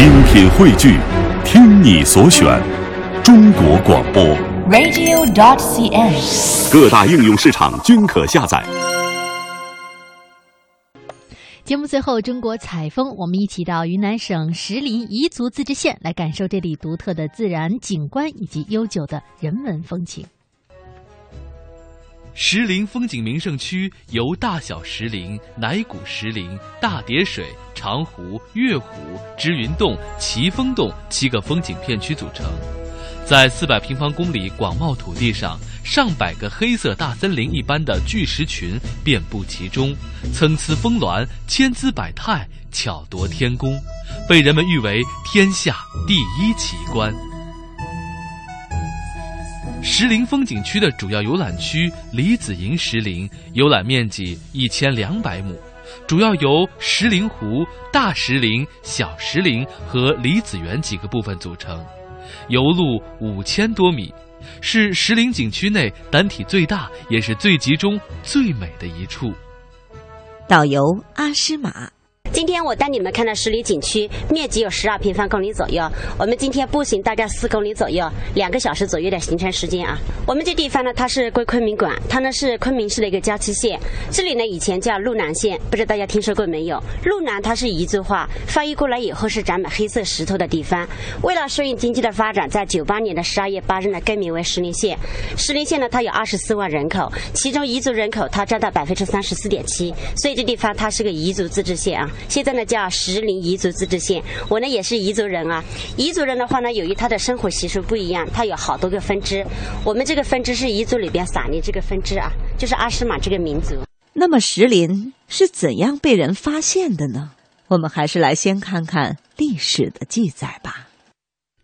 精品汇聚，听你所选，中国广播。radio.dot.cn，。各大应用市场均可下载。节目最后，中国采风，我们一起到云南省石林彝族自治县来感受这里独特的自然景观以及悠久的人文风情。石林风景名胜区由大小石林、乃古石林、大叠水、长湖、月湖、支云洞、奇峰洞七个风景片区组成。在四百平方公里广袤土地上，上百个黑色大森林一般的巨石群遍布其中，参差峰峦，千姿百态，巧夺天工，被人们誉为天下第一奇观。石林风景区的主要游览区李子营石林，游览面积一千两百亩，主要由石林湖、大石林、小石林和李子园几个部分组成，游路五千多米，是石林景区内单体最大，也是最集中、最美的一处。导游阿诗玛。今天我带你们看的石林景区，面积有十二平方公里左右。我们今天步行大概四公里左右，两个小时左右的行程时间啊。我们这地方呢，它是归昆明管，它呢是昆明市的一个郊区县。这里呢以前叫路南县，不知道大家听说过没有？路南它是彝族话，翻译过来以后是长满黑色石头的地方。为了顺应经济的发展，在九八年的十二月八日呢，更名为石林县。石林县呢，它有二十四万人口，其中彝族人口它占到百分之三十四点七，所以这地方它是个彝族自治县啊。现在呢叫石林彝族自治县，我呢也是彝族人啊。彝族人的话呢，由于他的生活习俗不一样，他有好多个分支。我们这个分支是彝族里边撒尼这个分支啊，就是阿诗玛这个民族。那么石林是怎样被人发现的呢？我们还是来先看看历史的记载吧。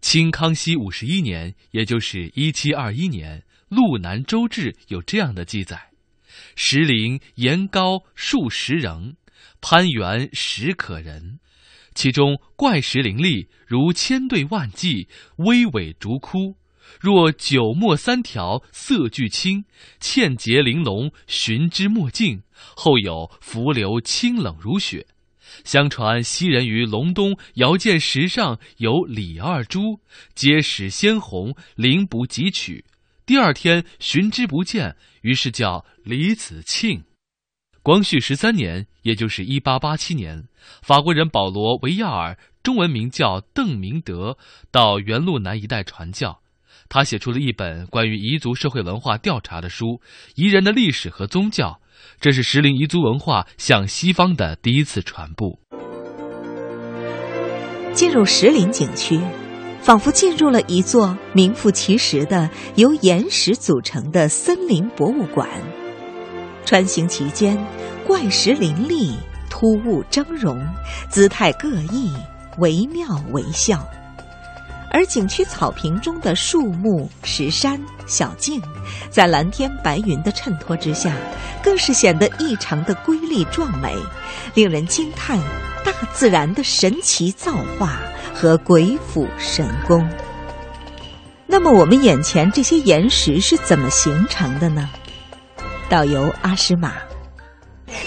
清康熙五十一年，也就是一七二一年，《路南州志》有这样的记载：石林岩高数十人。攀援实可人，其中怪石林立，如千对万骑，巍巍竹窟；若九墨三条，色俱青，倩洁玲珑，寻之莫尽。后有浮流清冷如雪。相传昔人于隆冬遥见石上有李二珠，皆始鲜红，灵不及取。第二天寻之不见，于是叫李子庆。光绪十三年，也就是一八八七年，法国人保罗·维亚尔（中文名叫邓明德）到原路南一带传教。他写出了一本关于彝族社会文化调查的书《彝人的历史和宗教》，这是石林彝族文化向西方的第一次传播。进入石林景区，仿佛进入了一座名副其实的由岩石组成的森林博物馆。穿行其间，怪石林立，突兀峥嵘，姿态各异，惟妙惟肖。而景区草坪中的树木、石山、小径，在蓝天白云的衬托之下，更是显得异常的瑰丽壮美，令人惊叹大自然的神奇造化和鬼斧神工。那么，我们眼前这些岩石是怎么形成的呢？导游阿诗玛，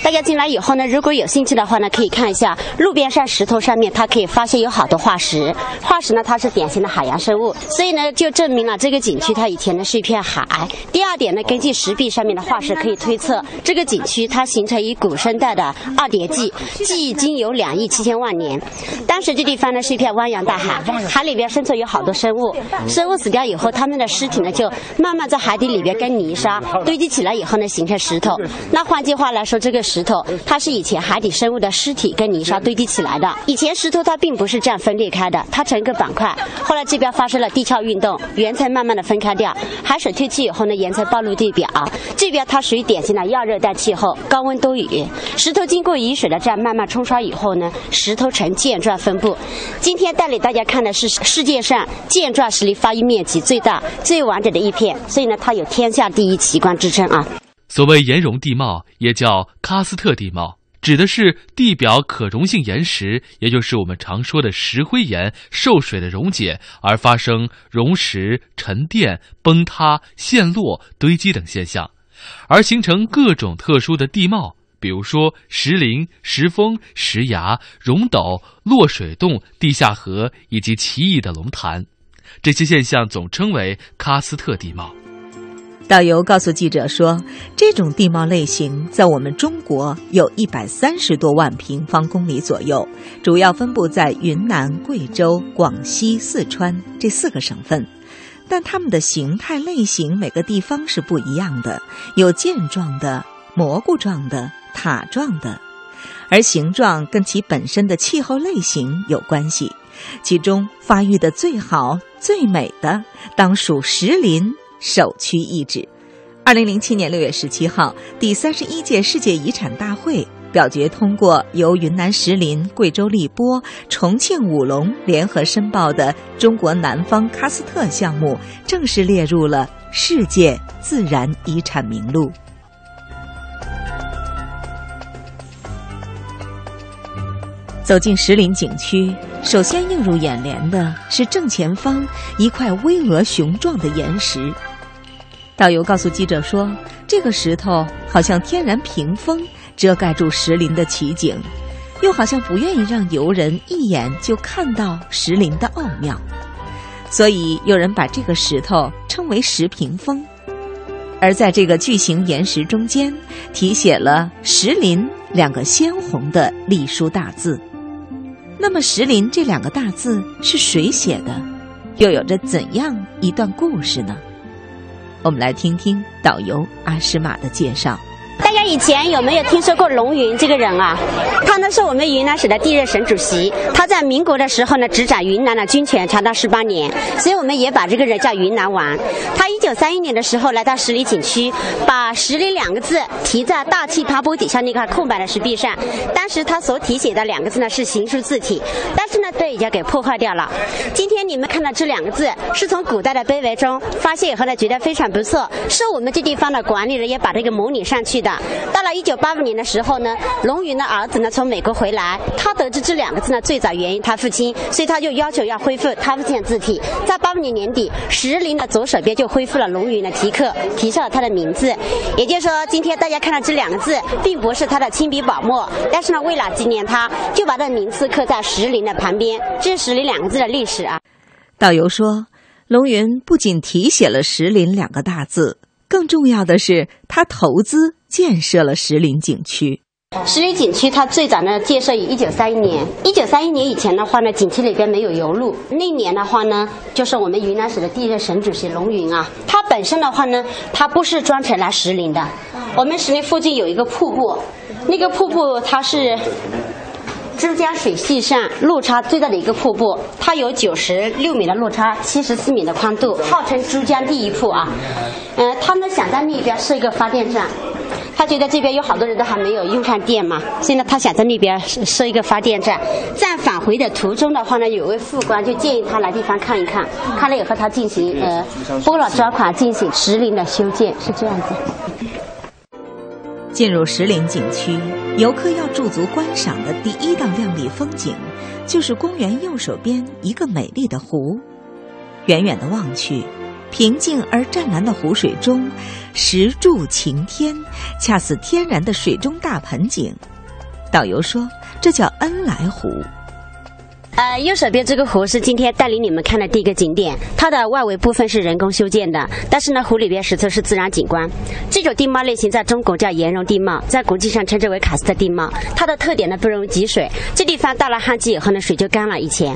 大家进来以后呢，如果有兴趣的话呢，可以看一下路边上石头上面，它可以发现有好多化石。化石呢，它是典型的海洋生物，所以呢，就证明了这个景区它以前呢是一片海。第二点呢，根据石壁上面的化石可以推测，这个景区它形成于古生代的二叠纪，距今有两亿七千万年。当时这地方呢是一片汪洋大海，海里边生存有好多生物，生物死掉以后，它们的尸体呢就慢慢在海底里边跟泥沙堆积起来以后呢，形成石头。那换句话来说，这个石头它是以前海底生物的尸体跟泥沙堆积起来的。以前石头它并不是这样分裂开的，它成一个板块。后来这边发生了地壳运动，岩层慢慢的分开掉，海水退去以后呢，岩层暴露地表。这边它属于典型的亚热带气候，高温多雨。石头经过雨水的这样慢慢冲刷以后呢，石头呈箭状分布。今天带领大家看的是世界上箭状石林发育面积最大、最完整的一片，所以呢，它有天下第一奇观之称啊。所谓岩溶地貌，也叫喀斯特地貌，指的是地表可溶性岩石，也就是我们常说的石灰岩受水的溶解而发生溶蚀、沉淀、崩塌、陷落、堆积等现象，而形成各种特殊的地貌，比如说石林、石峰、石崖、溶斗、落水洞、地下河以及奇异的龙潭。这些现象总称为喀斯特地貌。导游告诉记者说，这种地貌类型在我们中国有一百三十多万平方公里左右，主要分布在云南、贵州、广西、四川这四个省份。但它们的形态类型每个地方是不一样的，有箭状的、蘑菇状的、塔状的，而形状跟其本身的气候类型有关系。其中发育的最好、最美的，当属石林。首屈一指。二零零七年六月十七号，第三十一届世界遗产大会表决通过，由云南石林、贵州荔波、重庆武隆联合申报的中国南方喀斯特项目，正式列入了世界自然遗产名录。走进石林景区，首先映入眼帘的是正前方一块巍峨雄壮的岩石。导游告诉记者说：“这个石头好像天然屏风，遮盖住石林的奇景，又好像不愿意让游人一眼就看到石林的奥妙，所以有人把这个石头称为石屏风。而在这个巨型岩石中间，题写了‘石林’两个鲜红的隶书大字。那么‘石林’这两个大字是谁写的？又有着怎样一段故事呢？”我们来听听导游阿诗玛的介绍。大家以前有没有听说过龙云这个人啊？他呢是我们云南省的第一任省主席。他在民国的时候呢执掌云南的军权长达十八年，所以我们也把这个人叫云南王。他一九三一年的时候来到十里景区，把“十里”两个字题在大气爬坡底下那块空白的石壁上。当时他所题写的两个字呢是行书字体，但是呢被人家给破坏掉了。今天你们看到这两个字，是从古代的碑文中发现以后呢觉得非常不错，是我们这地方的管理人也把这个模拟上去的。到了一九八五年的时候呢，龙云的儿子呢从美国回来，他得知这两个字呢最早源于他父亲，所以他就要求要恢复他父亲的字体。在八五年年底，石林的左手边就恢复了龙云的题刻，提上了他的名字。也就是说，今天大家看到这两个字，并不是他的亲笔宝墨，但是呢，为了纪念他，就把这名字刻在石林的旁边。这是石林两个字的历史啊。导游说，龙云不仅题写了石林两个大字。更重要的是，他投资建设了石林景区。石林景区它最早呢建设于一九三一年。一九三一年以前的话呢，景区里边没有油路。那年的话呢，就是我们云南省的第一任省主席龙云啊，他本身的话呢，他不是专程来石林的。我们石林附近有一个瀑布，那个瀑布它是。珠江水系上落差最大的一个瀑布，它有九十六米的落差，七十四米的宽度，号称珠江第一瀑啊。嗯，他呢想在那边设一个发电站，他觉得这边有好多人都还没有用上电嘛，所以呢他想在那边设一个发电站。在返回的途中的话呢，有位副官就建议他来地方看一看，看了以后他进行呃拨了专款进行石林的修建，是这样子。进入石林景区。游客要驻足观赏的第一道亮丽风景，就是公园右手边一个美丽的湖。远远的望去，平静而湛蓝的湖水中，石柱擎天，恰似天然的水中大盆景。导游说，这叫恩来湖。呃，右手边这个湖是今天带领你们看的第一个景点，它的外围部分是人工修建的，但是呢，湖里边实则是自然景观。这种地貌类型在中国叫岩溶地貌，在国际上称之为喀斯特地貌。它的特点呢，不容易积水。这地方到了旱季以后呢，水就干了。以前，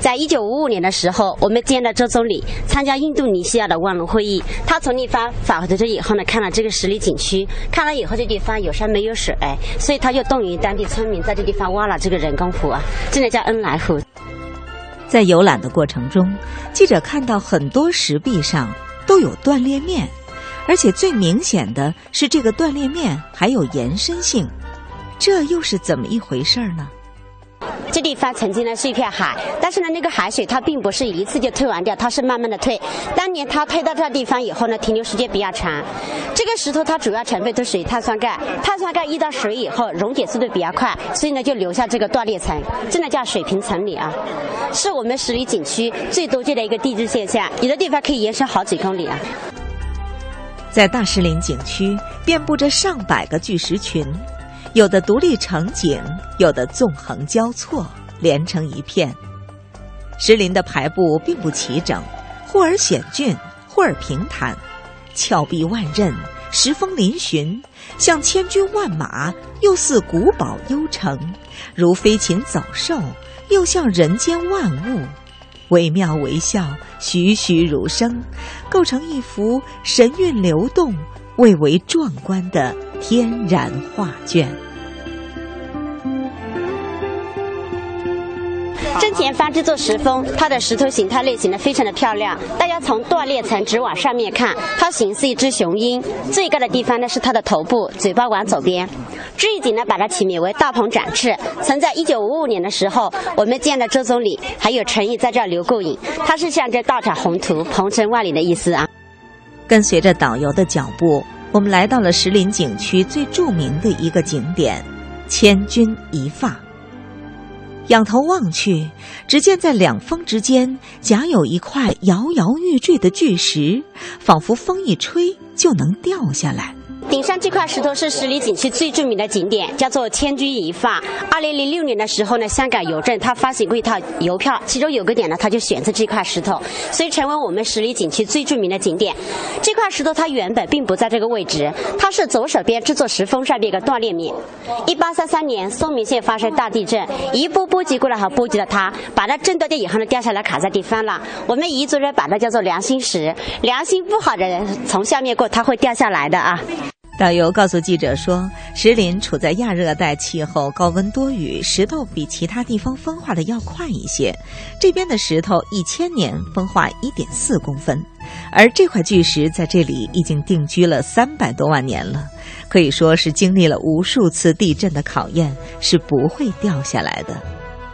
在一九五五年的时候，我们见到周总理参加印度尼西亚的万隆会议，他从那方返回这以后呢，看了这个十里景区，看了以后这地方有山没有水，所以他就动员当地村民在这地方挖了这个人工湖啊，这个叫恩来湖。在游览的过程中，记者看到很多石壁上都有断裂面，而且最明显的是这个断裂面还有延伸性，这又是怎么一回事呢？这地方曾经呢是一片海，但是呢那个海水它并不是一次就退完掉，它是慢慢的退。当年它退到这地方以后呢，停留时间比较长。这个石头它主要成分都属于碳酸钙，碳酸钙遇到水以后溶解速度比较快，所以呢就留下这个断裂层，这呢叫水平层理啊，是我们十里景区最多见的一个地质现象，有的地方可以延伸好几公里啊。在大石林景区遍布着上百个巨石群。有的独立成景，有的纵横交错，连成一片。石林的排布并不齐整，忽而险峻，忽而平坦，峭壁万仞，石峰嶙峋，像千军万马，又似古堡幽城；如飞禽走兽，又像人间万物。惟妙惟肖，栩栩如生，构成一幅神韵流动、蔚为壮观的天然画卷。正前方这座石峰，它的石头形态类型呢非常的漂亮。大家从断裂层直往上面看，它形似一只雄鹰。最高的地方呢是它的头部，嘴巴往左边。这一景呢把它起名为大鹏展翅。曾在一九五五年的时候，我们见了周总理还有陈毅在这儿留过影，它是象征大展宏图、鹏程万里的意思啊。跟随着导游的脚步，我们来到了石林景区最著名的一个景点——千钧一发。仰头望去，只见在两峰之间夹有一块摇摇欲坠的巨石，仿佛风一吹就能掉下来。顶上这块石头是十里景区最著名的景点，叫做千钧一发。二零零六年的时候呢，香港邮政它发行过一套邮票，其中有个点呢，它就选择这块石头，所以成为我们十里景区最著名的景点。这块石头它原本并不在这个位置，它是左手边这座石峰上的一个断裂面。一八三三年，嵩明县发生大地震，一波波及过来，还波及了它，把它震断掉以后呢，掉下来卡在地方了。我们彝族人把它叫做良心石，良心不好的人从下面过，它会掉下来的啊。导游告诉记者说，石林处在亚热带气候，高温多雨，石头比其他地方风化的要快一些。这边的石头一千年风化一点四公分，而这块巨石在这里已经定居了三百多万年了，可以说是经历了无数次地震的考验，是不会掉下来的。